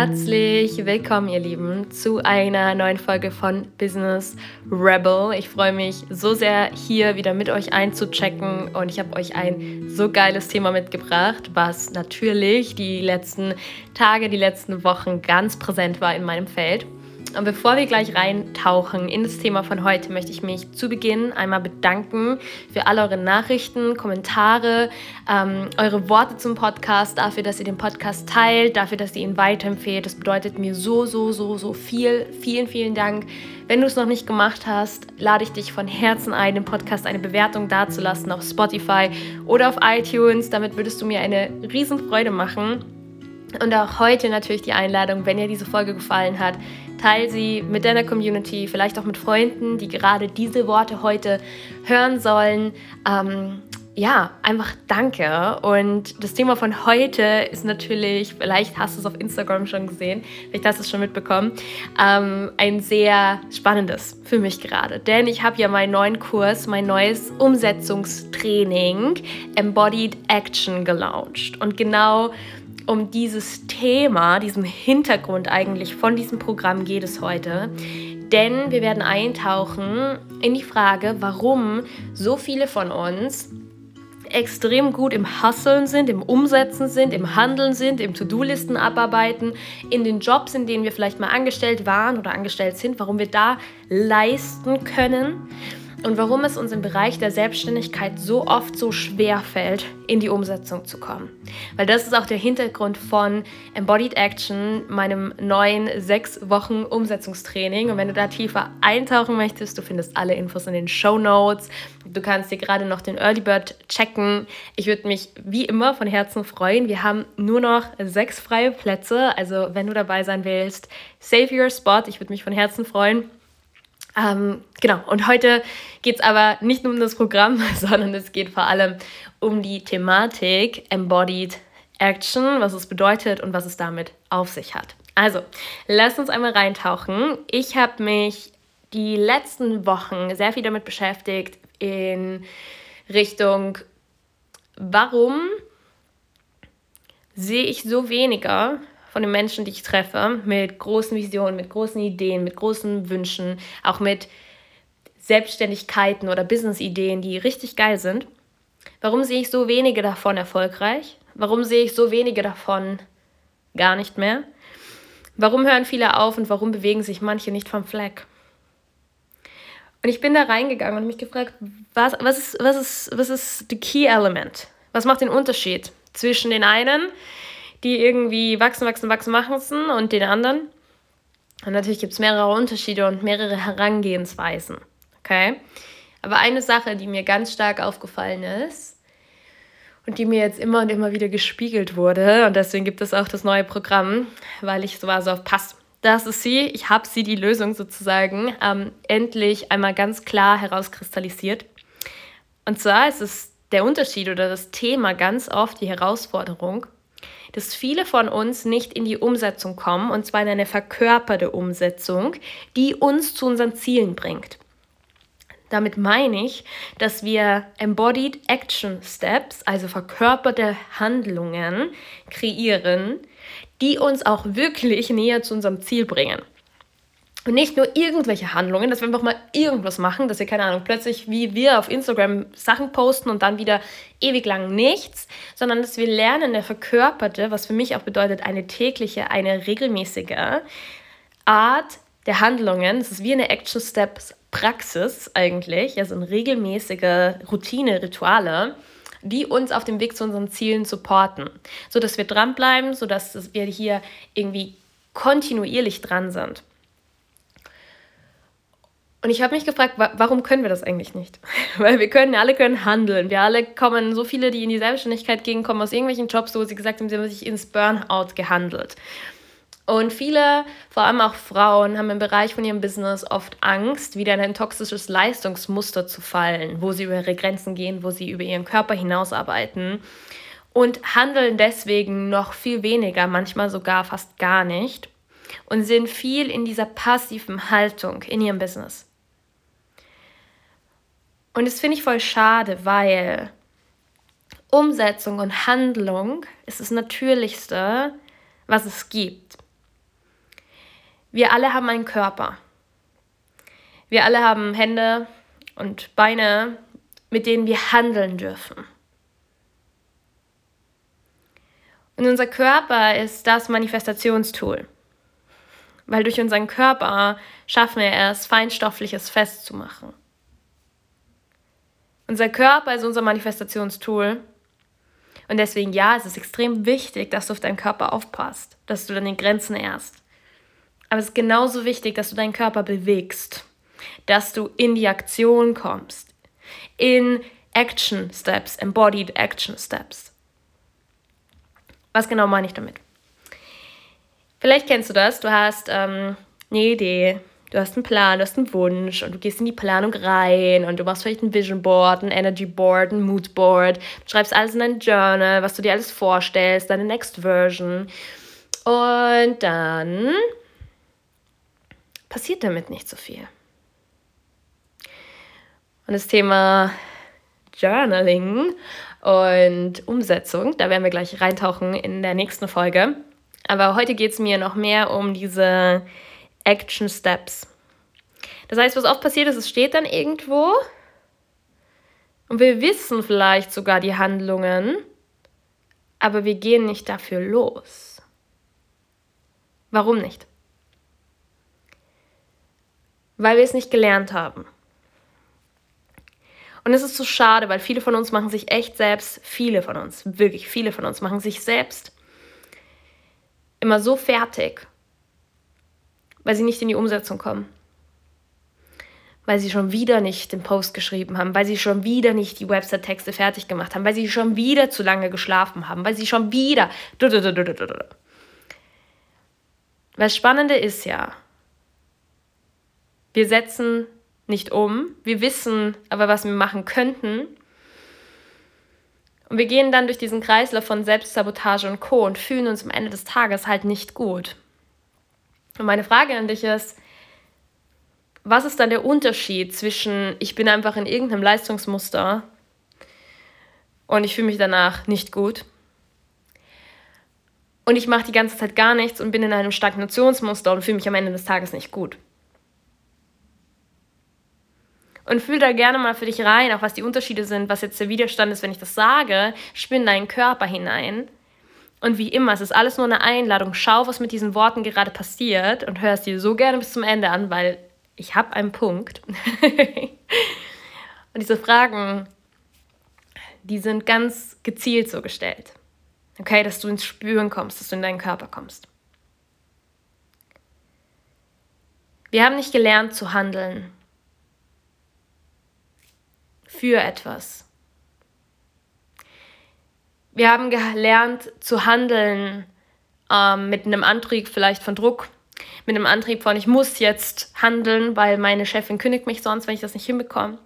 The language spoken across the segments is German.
Herzlich willkommen, ihr Lieben, zu einer neuen Folge von Business Rebel. Ich freue mich so sehr, hier wieder mit euch einzuchecken und ich habe euch ein so geiles Thema mitgebracht, was natürlich die letzten Tage, die letzten Wochen ganz präsent war in meinem Feld. Und bevor wir gleich reintauchen in das Thema von heute, möchte ich mich zu Beginn einmal bedanken für alle eure Nachrichten, Kommentare, ähm, eure Worte zum Podcast, dafür, dass ihr den Podcast teilt, dafür, dass ihr ihn weiterempfehlt. Das bedeutet mir so, so, so, so viel. Vielen, vielen Dank. Wenn du es noch nicht gemacht hast, lade ich dich von Herzen ein, dem Podcast eine Bewertung dazulassen auf Spotify oder auf iTunes. Damit würdest du mir eine Riesenfreude machen. Und auch heute natürlich die Einladung, wenn dir diese Folge gefallen hat, teile sie mit deiner Community, vielleicht auch mit Freunden, die gerade diese Worte heute hören sollen. Ähm, ja, einfach danke. Und das Thema von heute ist natürlich, vielleicht hast du es auf Instagram schon gesehen, vielleicht hast du es schon mitbekommen, ähm, ein sehr spannendes für mich gerade. Denn ich habe ja meinen neuen Kurs, mein neues Umsetzungstraining Embodied Action gelauncht. Und genau um dieses Thema, diesen Hintergrund eigentlich von diesem Programm geht es heute. Denn wir werden eintauchen in die Frage, warum so viele von uns extrem gut im Hasseln sind, im Umsetzen sind, im Handeln sind, im To-Do-Listen abarbeiten, in den Jobs, in denen wir vielleicht mal angestellt waren oder angestellt sind, warum wir da leisten können und warum es uns im Bereich der Selbstständigkeit so oft so schwer fällt, in die Umsetzung zu kommen. Weil das ist auch der Hintergrund von Embodied Action, meinem neuen sechs Wochen Umsetzungstraining. Und wenn du da tiefer eintauchen möchtest, du findest alle Infos in den Show Notes. Du kannst dir gerade noch den Early Bird checken. Ich würde mich wie immer von Herzen freuen. Wir haben nur noch sechs freie Plätze. Also wenn du dabei sein willst, save your spot. Ich würde mich von Herzen freuen. Ähm, genau, und heute geht es aber nicht nur um das Programm, sondern es geht vor allem um die Thematik Embodied Action, was es bedeutet und was es damit auf sich hat. Also, lass uns einmal reintauchen. Ich habe mich die letzten Wochen sehr viel damit beschäftigt in Richtung, warum sehe ich so weniger von den Menschen, die ich treffe, mit großen Visionen, mit großen Ideen, mit großen Wünschen, auch mit Selbstständigkeiten oder Business-Ideen, die richtig geil sind. Warum sehe ich so wenige davon erfolgreich? Warum sehe ich so wenige davon gar nicht mehr? Warum hören viele auf und warum bewegen sich manche nicht vom Fleck? Und ich bin da reingegangen und mich gefragt, was, was, ist, was, ist, was ist the key element? Was macht den Unterschied zwischen den einen, die irgendwie wachsen, wachsen, wachsen, machen und den anderen. Und natürlich gibt es mehrere Unterschiede und mehrere Herangehensweisen. Okay? Aber eine Sache, die mir ganz stark aufgefallen ist und die mir jetzt immer und immer wieder gespiegelt wurde, und deswegen gibt es auch das neue Programm, weil ich so war, so passt. Das ist sie, ich habe sie, die Lösung sozusagen, ähm, endlich einmal ganz klar herauskristallisiert. Und zwar ist es der Unterschied oder das Thema ganz oft die Herausforderung, dass viele von uns nicht in die Umsetzung kommen, und zwar in eine verkörperte Umsetzung, die uns zu unseren Zielen bringt. Damit meine ich, dass wir Embodied Action Steps, also verkörperte Handlungen, kreieren, die uns auch wirklich näher zu unserem Ziel bringen. Und nicht nur irgendwelche Handlungen, dass wir einfach mal irgendwas machen, dass wir, keine Ahnung, plötzlich wie wir auf Instagram Sachen posten und dann wieder ewig lang nichts, sondern dass wir lernen, eine verkörperte, was für mich auch bedeutet, eine tägliche, eine regelmäßige Art der Handlungen. Das ist wie eine Action Steps Praxis eigentlich, also eine regelmäßige Routine, Rituale die uns auf dem Weg zu unseren Zielen supporten, sodass wir dranbleiben, sodass wir hier irgendwie kontinuierlich dran sind. Und ich habe mich gefragt, warum können wir das eigentlich nicht? Weil wir können, alle können handeln. Wir alle kommen, so viele, die in die Selbstständigkeit gehen, kommen aus irgendwelchen Jobs, wo sie gesagt haben, sie haben sich ins Burnout gehandelt. Und viele, vor allem auch Frauen, haben im Bereich von ihrem Business oft Angst, wieder in ein toxisches Leistungsmuster zu fallen, wo sie über ihre Grenzen gehen, wo sie über ihren Körper hinausarbeiten und handeln deswegen noch viel weniger, manchmal sogar fast gar nicht und sind viel in dieser passiven Haltung in ihrem Business. Und das finde ich voll schade, weil Umsetzung und Handlung ist das Natürlichste, was es gibt. Wir alle haben einen Körper. Wir alle haben Hände und Beine, mit denen wir handeln dürfen. Und unser Körper ist das Manifestationstool, weil durch unseren Körper schaffen wir es, Feinstoffliches festzumachen. Unser Körper ist unser Manifestationstool. Und deswegen, ja, es ist extrem wichtig, dass du auf deinen Körper aufpasst, dass du deine Grenzen ehrst. Aber es ist genauso wichtig, dass du deinen Körper bewegst, dass du in die Aktion kommst, in Action Steps, Embodied Action Steps. Was genau meine ich damit? Vielleicht kennst du das, du hast ähm, eine Idee, du hast einen Plan, du hast einen Wunsch und du gehst in die Planung rein und du machst vielleicht ein Vision Board, ein Energy Board, ein Mood Board, schreibst alles in dein Journal, was du dir alles vorstellst, deine Next Version und dann passiert damit nicht so viel. Und das Thema Journaling und Umsetzung, da werden wir gleich reintauchen in der nächsten Folge. Aber heute geht es mir noch mehr um diese Action Steps. Das heißt, was oft passiert ist, es steht dann irgendwo und wir wissen vielleicht sogar die Handlungen, aber wir gehen nicht dafür los. Warum nicht? Weil wir es nicht gelernt haben. Und es ist so schade, weil viele von uns machen sich echt selbst, viele von uns, wirklich viele von uns machen sich selbst immer so fertig weil sie nicht in die Umsetzung kommen. Weil sie schon wieder nicht den Post geschrieben haben, weil sie schon wieder nicht die Website-Texte fertig gemacht haben, weil sie schon wieder zu lange geschlafen haben, weil sie schon wieder. Das Spannende ist ja, wir setzen nicht um, wir wissen aber, was wir machen könnten. Und wir gehen dann durch diesen Kreislauf von Selbstsabotage und Co. und fühlen uns am Ende des Tages halt nicht gut. Und meine Frage an dich ist, was ist dann der Unterschied zwischen, ich bin einfach in irgendeinem Leistungsmuster und ich fühle mich danach nicht gut und ich mache die ganze Zeit gar nichts und bin in einem Stagnationsmuster und fühle mich am Ende des Tages nicht gut. Und fühl da gerne mal für dich rein, auch was die Unterschiede sind, was jetzt der Widerstand ist, wenn ich das sage. Spinn deinen Körper hinein und wie immer, es ist alles nur eine Einladung. Schau, was mit diesen Worten gerade passiert und hör es dir so gerne bis zum Ende an, weil ich habe einen Punkt. und diese Fragen, die sind ganz gezielt so gestellt. Okay, dass du ins Spüren kommst, dass du in deinen Körper kommst. Wir haben nicht gelernt zu handeln für etwas. Wir haben gelernt zu handeln ähm, mit einem Antrieb vielleicht von Druck, mit einem Antrieb von, ich muss jetzt handeln, weil meine Chefin kündigt mich sonst, wenn ich das nicht hinbekomme.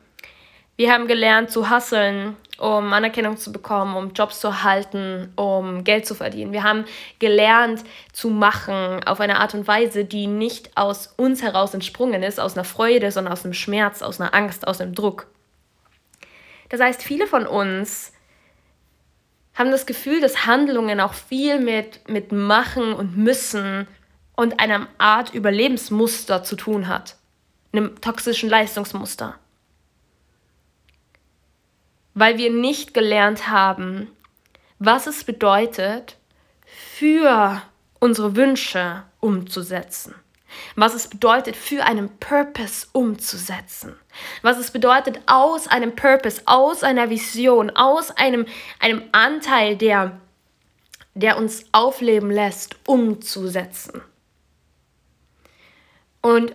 Wir haben gelernt zu hasseln, um Anerkennung zu bekommen, um Jobs zu erhalten, um Geld zu verdienen. Wir haben gelernt zu machen auf eine Art und Weise, die nicht aus uns heraus entsprungen ist, aus einer Freude, sondern aus einem Schmerz, aus einer Angst, aus einem Druck. Das heißt, viele von uns haben das Gefühl, dass Handlungen auch viel mit, mit Machen und Müssen und einer Art Überlebensmuster zu tun hat, einem toxischen Leistungsmuster. Weil wir nicht gelernt haben, was es bedeutet, für unsere Wünsche umzusetzen was es bedeutet, für einen Purpose umzusetzen, was es bedeutet, aus einem Purpose, aus einer Vision, aus einem, einem Anteil, der, der uns aufleben lässt, umzusetzen. Und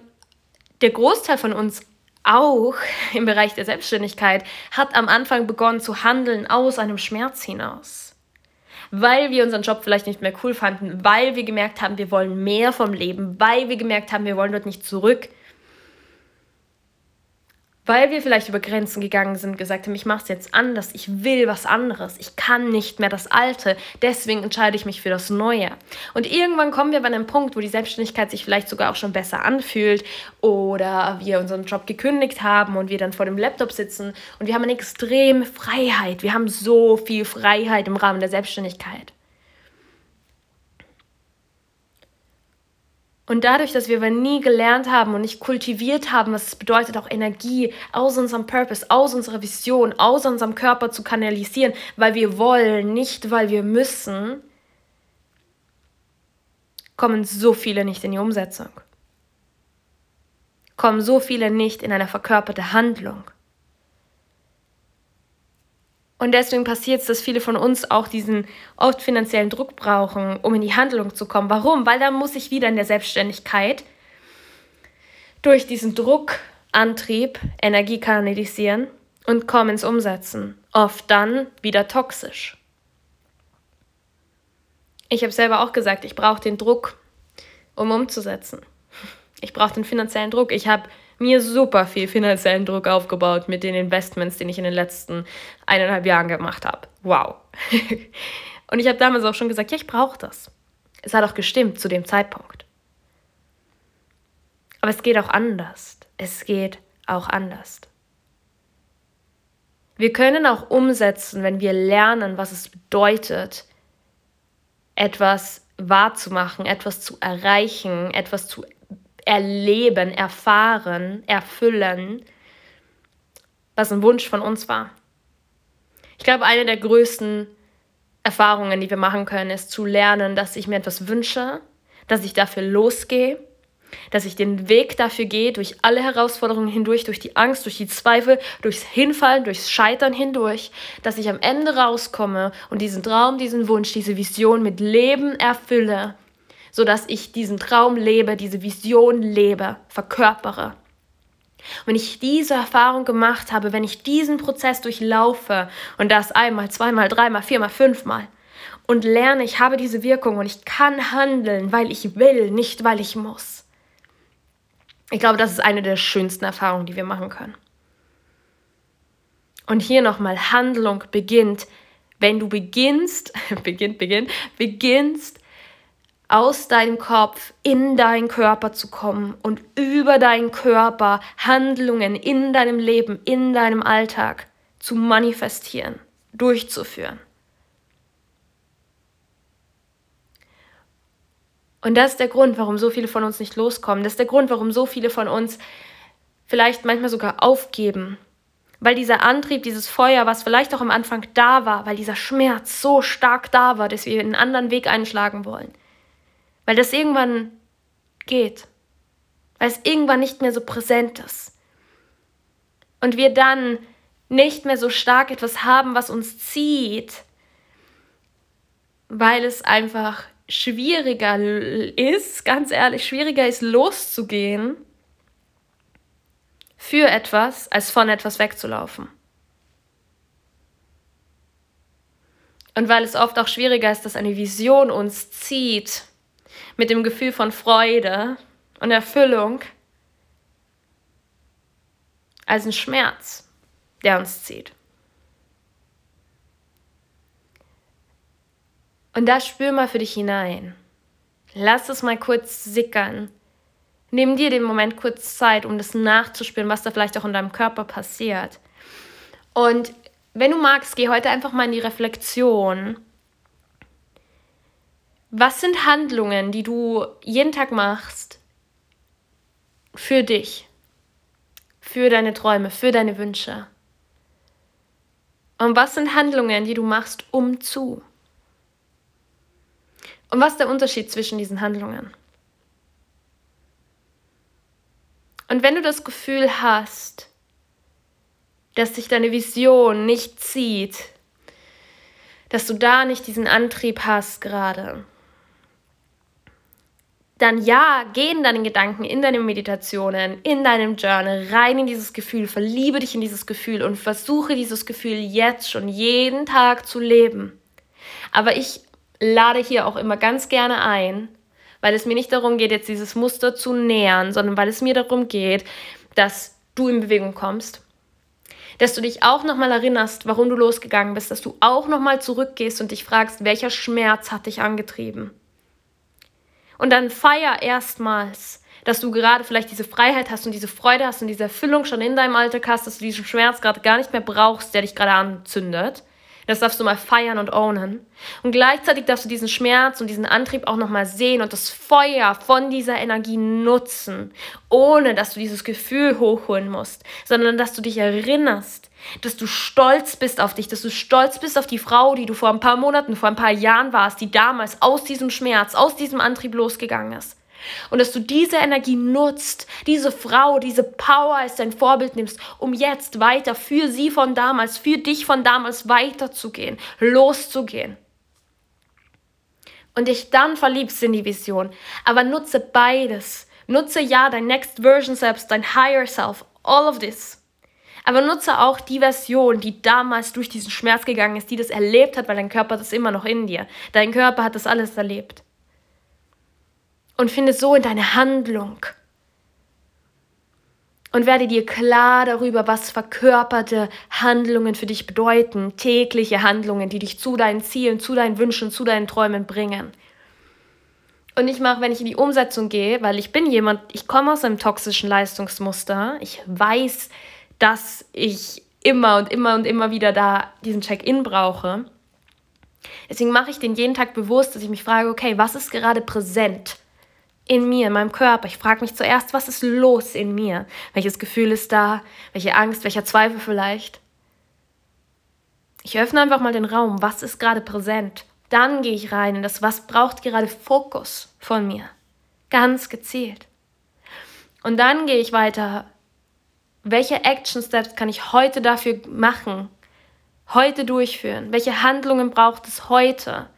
der Großteil von uns auch im Bereich der Selbstständigkeit hat am Anfang begonnen zu handeln aus einem Schmerz hinaus weil wir unseren Job vielleicht nicht mehr cool fanden, weil wir gemerkt haben, wir wollen mehr vom Leben, weil wir gemerkt haben, wir wollen dort nicht zurück, weil wir vielleicht über Grenzen gegangen sind, gesagt haben, ich mache es jetzt anders, ich will was anderes, ich kann nicht mehr das Alte, deswegen entscheide ich mich für das Neue. Und irgendwann kommen wir bei einem Punkt, wo die Selbstständigkeit sich vielleicht sogar auch schon besser anfühlt oder wir unseren Job gekündigt haben und wir dann vor dem Laptop sitzen und wir haben eine extreme Freiheit, wir haben so viel Freiheit im Rahmen der Selbstständigkeit. Und dadurch, dass wir aber nie gelernt haben und nicht kultiviert haben, was es bedeutet, auch Energie aus unserem Purpose, aus unserer Vision, aus unserem Körper zu kanalisieren, weil wir wollen, nicht weil wir müssen, kommen so viele nicht in die Umsetzung. Kommen so viele nicht in eine verkörperte Handlung. Und deswegen passiert es, dass viele von uns auch diesen oft finanziellen Druck brauchen, um in die Handlung zu kommen. Warum? Weil dann muss ich wieder in der Selbstständigkeit durch diesen Druckantrieb Energie kanalisieren und kommen ins Umsetzen. Oft dann wieder toxisch. Ich habe selber auch gesagt, ich brauche den Druck, um umzusetzen. Ich brauche den finanziellen Druck. Ich habe mir super viel finanziellen Druck aufgebaut mit den Investments, den ich in den letzten eineinhalb Jahren gemacht habe. Wow. Und ich habe damals auch schon gesagt, ja, ich brauche das. Es hat auch gestimmt zu dem Zeitpunkt. Aber es geht auch anders. Es geht auch anders. Wir können auch umsetzen, wenn wir lernen, was es bedeutet, etwas wahrzumachen, etwas zu erreichen, etwas zu erleben, erfahren, erfüllen, was ein Wunsch von uns war. Ich glaube, eine der größten Erfahrungen, die wir machen können, ist zu lernen, dass ich mir etwas wünsche, dass ich dafür losgehe, dass ich den Weg dafür gehe, durch alle Herausforderungen hindurch, durch die Angst, durch die Zweifel, durchs Hinfallen, durchs Scheitern hindurch, dass ich am Ende rauskomme und diesen Traum, diesen Wunsch, diese Vision mit Leben erfülle sodass ich diesen Traum lebe, diese Vision lebe, verkörpere. wenn ich diese Erfahrung gemacht habe, wenn ich diesen Prozess durchlaufe und das einmal, zweimal, dreimal, viermal, fünfmal und lerne, ich habe diese Wirkung und ich kann handeln, weil ich will, nicht weil ich muss. Ich glaube, das ist eine der schönsten Erfahrungen, die wir machen können. Und hier nochmal, Handlung beginnt, wenn du beginnst, beginnt, beginnt, beginnst aus deinem Kopf in deinen Körper zu kommen und über deinen Körper Handlungen in deinem Leben, in deinem Alltag zu manifestieren, durchzuführen. Und das ist der Grund, warum so viele von uns nicht loskommen. Das ist der Grund, warum so viele von uns vielleicht manchmal sogar aufgeben. Weil dieser Antrieb, dieses Feuer, was vielleicht auch am Anfang da war, weil dieser Schmerz so stark da war, dass wir einen anderen Weg einschlagen wollen weil das irgendwann geht. Weil es irgendwann nicht mehr so präsent ist. Und wir dann nicht mehr so stark etwas haben, was uns zieht, weil es einfach schwieriger ist, ganz ehrlich, schwieriger ist loszugehen für etwas, als von etwas wegzulaufen. Und weil es oft auch schwieriger ist, dass eine Vision uns zieht, mit dem Gefühl von Freude und Erfüllung als ein Schmerz, der uns zieht. Und da spür mal für dich hinein. Lass es mal kurz sickern. Nimm dir den Moment kurz Zeit, um das nachzuspüren, was da vielleicht auch in deinem Körper passiert. Und wenn du magst, geh heute einfach mal in die Reflexion was sind Handlungen, die du jeden Tag machst für dich, für deine Träume, für deine Wünsche? Und was sind Handlungen, die du machst, um zu? Und was ist der Unterschied zwischen diesen Handlungen? Und wenn du das Gefühl hast, dass sich deine Vision nicht zieht, dass du da nicht diesen Antrieb hast gerade, dann ja, geh in deinen Gedanken, in deine Meditationen, in deinem Journal rein in dieses Gefühl, verliebe dich in dieses Gefühl und versuche dieses Gefühl jetzt schon jeden Tag zu leben. Aber ich lade hier auch immer ganz gerne ein, weil es mir nicht darum geht, jetzt dieses Muster zu nähern, sondern weil es mir darum geht, dass du in Bewegung kommst, dass du dich auch nochmal erinnerst, warum du losgegangen bist, dass du auch nochmal zurückgehst und dich fragst, welcher Schmerz hat dich angetrieben und dann feier erstmals, dass du gerade vielleicht diese Freiheit hast und diese Freude hast und diese Erfüllung schon in deinem Alltag hast, dass du diesen Schmerz gerade gar nicht mehr brauchst, der dich gerade anzündet. Das darfst du mal feiern und ownen. Und gleichzeitig darfst du diesen Schmerz und diesen Antrieb auch nochmal sehen und das Feuer von dieser Energie nutzen, ohne dass du dieses Gefühl hochholen musst, sondern dass du dich erinnerst, dass du stolz bist auf dich, dass du stolz bist auf die Frau, die du vor ein paar Monaten, vor ein paar Jahren warst, die damals aus diesem Schmerz, aus diesem Antrieb losgegangen ist. Und dass du diese Energie nutzt, diese Frau, diese Power als dein Vorbild nimmst, um jetzt weiter für sie von damals, für dich von damals weiterzugehen, loszugehen. Und dich dann verliebst in die Vision. Aber nutze beides. Nutze ja dein Next Version selbst, dein Higher Self, all of this. Aber nutze auch die Version, die damals durch diesen Schmerz gegangen ist, die das erlebt hat, weil dein Körper das immer noch in dir. Dein Körper hat das alles erlebt und finde so in deine Handlung. Und werde dir klar darüber, was verkörperte Handlungen für dich bedeuten, tägliche Handlungen, die dich zu deinen Zielen, zu deinen Wünschen, zu deinen Träumen bringen. Und ich mache, wenn ich in die Umsetzung gehe, weil ich bin jemand, ich komme aus einem toxischen Leistungsmuster. Ich weiß, dass ich immer und immer und immer wieder da diesen Check-in brauche. Deswegen mache ich den jeden Tag bewusst, dass ich mich frage, okay, was ist gerade präsent? in mir, in meinem Körper. Ich frage mich zuerst, was ist los in mir? Welches Gefühl ist da? Welche Angst, welcher Zweifel vielleicht? Ich öffne einfach mal den Raum. Was ist gerade präsent? Dann gehe ich rein in das, was braucht gerade Fokus von mir. Ganz gezielt. Und dann gehe ich weiter. Welche Action Steps kann ich heute dafür machen? Heute durchführen? Welche Handlungen braucht es heute,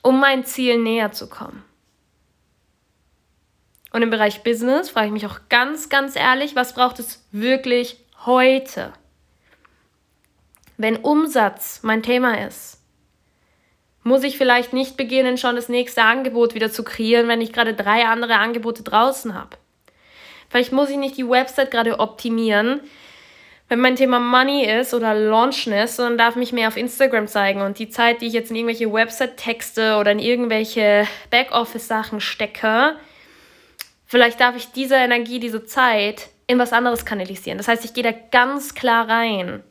um mein Ziel näher zu kommen? Und im Bereich Business frage ich mich auch ganz, ganz ehrlich, was braucht es wirklich heute? Wenn Umsatz mein Thema ist, muss ich vielleicht nicht beginnen, schon das nächste Angebot wieder zu kreieren, wenn ich gerade drei andere Angebote draußen habe. Vielleicht muss ich nicht die Website gerade optimieren, wenn mein Thema Money ist oder Launchness, sondern darf mich mehr auf Instagram zeigen. Und die Zeit, die ich jetzt in irgendwelche Website-Texte oder in irgendwelche Backoffice-Sachen stecke, Vielleicht darf ich diese Energie, diese Zeit in was anderes kanalisieren. Das heißt, ich gehe da ganz klar rein.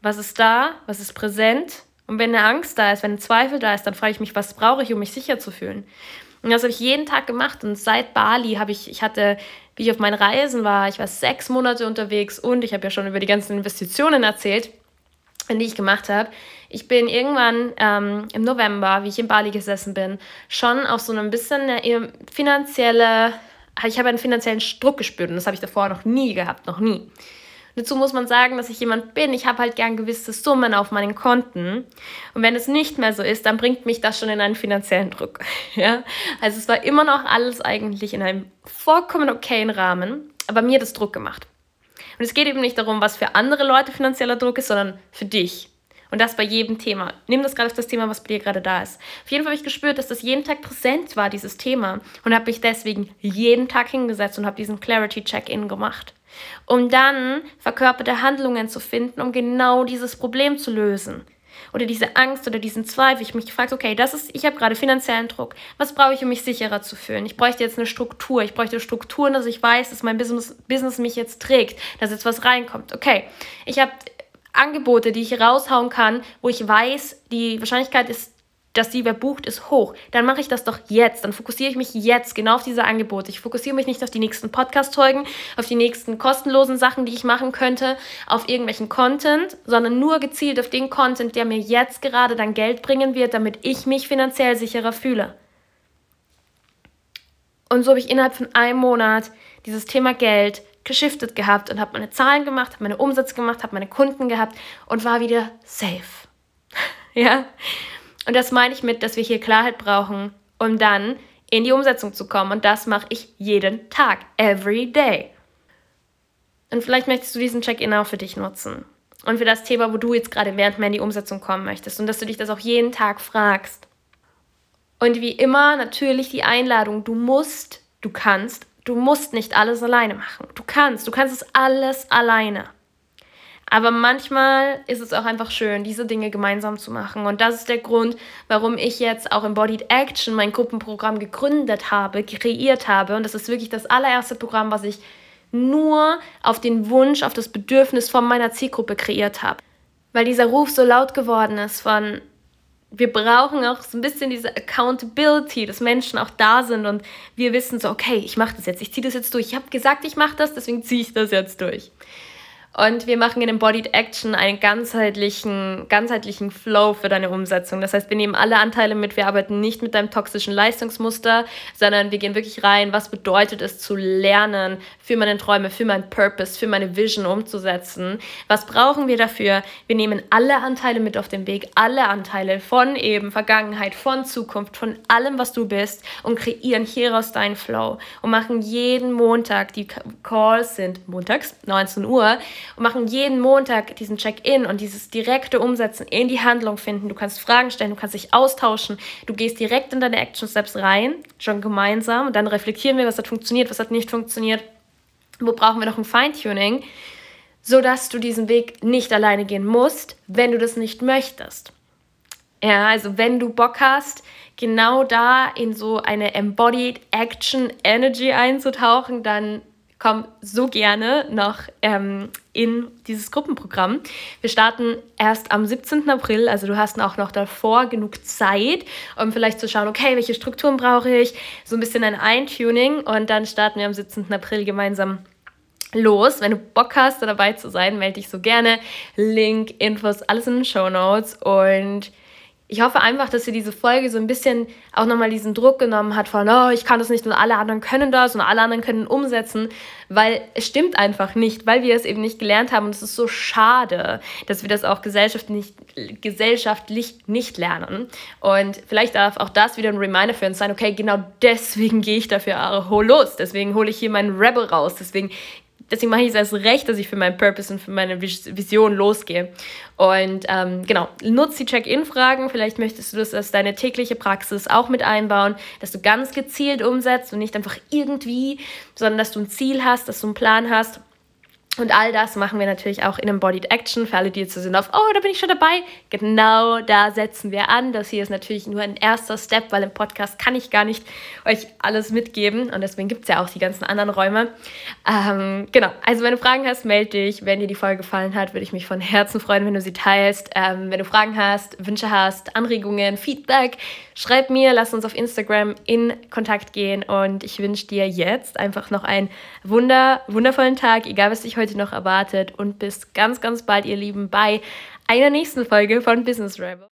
Was ist da? Was ist präsent? Und wenn eine Angst da ist, wenn ein Zweifel da ist, dann frage ich mich, was brauche ich, um mich sicher zu fühlen? Und das habe ich jeden Tag gemacht. Und seit Bali habe ich, ich hatte, wie ich auf meinen Reisen war, ich war sechs Monate unterwegs und ich habe ja schon über die ganzen Investitionen erzählt, die ich gemacht habe. Ich bin irgendwann ähm, im November, wie ich in Bali gesessen bin, schon auf so ein bisschen eine finanzielle ich habe einen finanziellen Druck gespürt und das habe ich davor noch nie gehabt, noch nie. Dazu muss man sagen, dass ich jemand bin, ich habe halt gern gewisse Summen auf meinen Konten. Und wenn es nicht mehr so ist, dann bringt mich das schon in einen finanziellen Druck. Ja? Also es war immer noch alles eigentlich in einem vollkommen okayen Rahmen, aber mir hat es Druck gemacht. Und es geht eben nicht darum, was für andere Leute finanzieller Druck ist, sondern für dich. Und das bei jedem Thema. Nimm das gerade auf das Thema, was bei dir gerade da ist. Auf jeden Fall habe ich gespürt, dass das jeden Tag präsent war, dieses Thema. Und habe mich deswegen jeden Tag hingesetzt und habe diesen Clarity-Check-In gemacht. Um dann verkörperte Handlungen zu finden, um genau dieses Problem zu lösen. Oder diese Angst oder diesen Zweifel. Ich mich gefragt, okay, das ist, ich habe gerade finanziellen Druck. Was brauche ich, um mich sicherer zu fühlen? Ich bräuchte jetzt eine Struktur. Ich bräuchte Strukturen, dass ich weiß, dass mein Business, Business mich jetzt trägt, dass jetzt was reinkommt. Okay, ich habe Angebote, die ich raushauen kann, wo ich weiß, die Wahrscheinlichkeit ist, dass die wer bucht, ist hoch. Dann mache ich das doch jetzt. Dann fokussiere ich mich jetzt genau auf diese Angebote. Ich fokussiere mich nicht auf die nächsten Podcast-Folgen, auf die nächsten kostenlosen Sachen, die ich machen könnte, auf irgendwelchen Content, sondern nur gezielt auf den Content, der mir jetzt gerade dann Geld bringen wird, damit ich mich finanziell sicherer fühle. Und so habe ich innerhalb von einem Monat dieses Thema Geld geschiftet gehabt und habe meine Zahlen gemacht, habe meine Umsätze gemacht, habe meine Kunden gehabt und war wieder safe. ja? Und das meine ich mit, dass wir hier Klarheit brauchen, um dann in die Umsetzung zu kommen. Und das mache ich jeden Tag, every day. Und vielleicht möchtest du diesen Check-in auch für dich nutzen. Und für das Thema, wo du jetzt gerade während mehr in die Umsetzung kommen möchtest. Und dass du dich das auch jeden Tag fragst. Und wie immer natürlich die Einladung, du musst, du kannst Du musst nicht alles alleine machen. Du kannst, du kannst es alles alleine. Aber manchmal ist es auch einfach schön, diese Dinge gemeinsam zu machen. Und das ist der Grund, warum ich jetzt auch Embodied Action mein Gruppenprogramm gegründet habe, kreiert habe. Und das ist wirklich das allererste Programm, was ich nur auf den Wunsch, auf das Bedürfnis von meiner Zielgruppe kreiert habe. weil dieser Ruf so laut geworden ist von, wir brauchen auch so ein bisschen diese Accountability, dass Menschen auch da sind und wir wissen so, okay, ich mache das jetzt, ich ziehe das jetzt durch. Ich habe gesagt, ich mache das, deswegen ziehe ich das jetzt durch. Und wir machen in Embodied Action einen ganzheitlichen, ganzheitlichen Flow für deine Umsetzung. Das heißt, wir nehmen alle Anteile mit. Wir arbeiten nicht mit deinem toxischen Leistungsmuster, sondern wir gehen wirklich rein, was bedeutet es zu lernen, für meine Träume, für meinen Purpose, für meine Vision umzusetzen. Was brauchen wir dafür? Wir nehmen alle Anteile mit auf den Weg, alle Anteile von eben Vergangenheit, von Zukunft, von allem, was du bist und kreieren hieraus deinen Flow und machen jeden Montag, die Calls sind montags, 19 Uhr, und machen jeden Montag diesen Check-in und dieses direkte Umsetzen in die Handlung finden. Du kannst Fragen stellen, du kannst dich austauschen, du gehst direkt in deine Action Steps rein, schon gemeinsam und dann reflektieren wir, was hat funktioniert, was hat nicht funktioniert, wo brauchen wir noch ein Feintuning, sodass du diesen Weg nicht alleine gehen musst, wenn du das nicht möchtest. Ja, also wenn du Bock hast, genau da in so eine Embodied Action Energy einzutauchen, dann komm so gerne noch ähm, in dieses Gruppenprogramm. Wir starten erst am 17. April, also du hast auch noch davor genug Zeit, um vielleicht zu schauen, okay, welche Strukturen brauche ich, so ein bisschen ein Eintuning und dann starten wir am 17. April gemeinsam los. Wenn du Bock hast, da dabei zu sein, melde dich so gerne. Link, Infos, alles in den Show Notes und ich hoffe einfach, dass dir diese Folge so ein bisschen auch nochmal diesen Druck genommen hat von, oh, ich kann das nicht und alle anderen können das und alle anderen können umsetzen, weil es stimmt einfach nicht, weil wir es eben nicht gelernt haben und es ist so schade, dass wir das auch gesellschaftlich nicht, gesellschaftlich nicht lernen. Und vielleicht darf auch das wieder ein Reminder für uns sein, okay, genau deswegen gehe ich dafür hol los, deswegen hole ich hier meinen Rebel raus, deswegen deswegen mache ich es erst recht, dass ich für meinen Purpose und für meine Vision losgehe. Und ähm, genau, nutze die Check-in-Fragen. Vielleicht möchtest du das als deine tägliche Praxis auch mit einbauen, dass du ganz gezielt umsetzt und nicht einfach irgendwie, sondern dass du ein Ziel hast, dass du einen Plan hast und all das machen wir natürlich auch in Embodied Action. Für alle, die jetzt so sind auf, oh, da bin ich schon dabei. Genau da setzen wir an. Das hier ist natürlich nur ein erster Step, weil im Podcast kann ich gar nicht euch alles mitgeben. Und deswegen gibt es ja auch die ganzen anderen Räume. Ähm, genau, also wenn du Fragen hast, melde dich. Wenn dir die Folge gefallen hat, würde ich mich von Herzen freuen, wenn du sie teilst. Ähm, wenn du Fragen hast, Wünsche hast, Anregungen, Feedback, schreib mir, lass uns auf Instagram in Kontakt gehen. Und ich wünsche dir jetzt einfach noch einen wunder, wundervollen Tag, egal was dich heute heute noch erwartet und bis ganz, ganz bald, ihr Lieben, bei einer nächsten Folge von Business Rebel.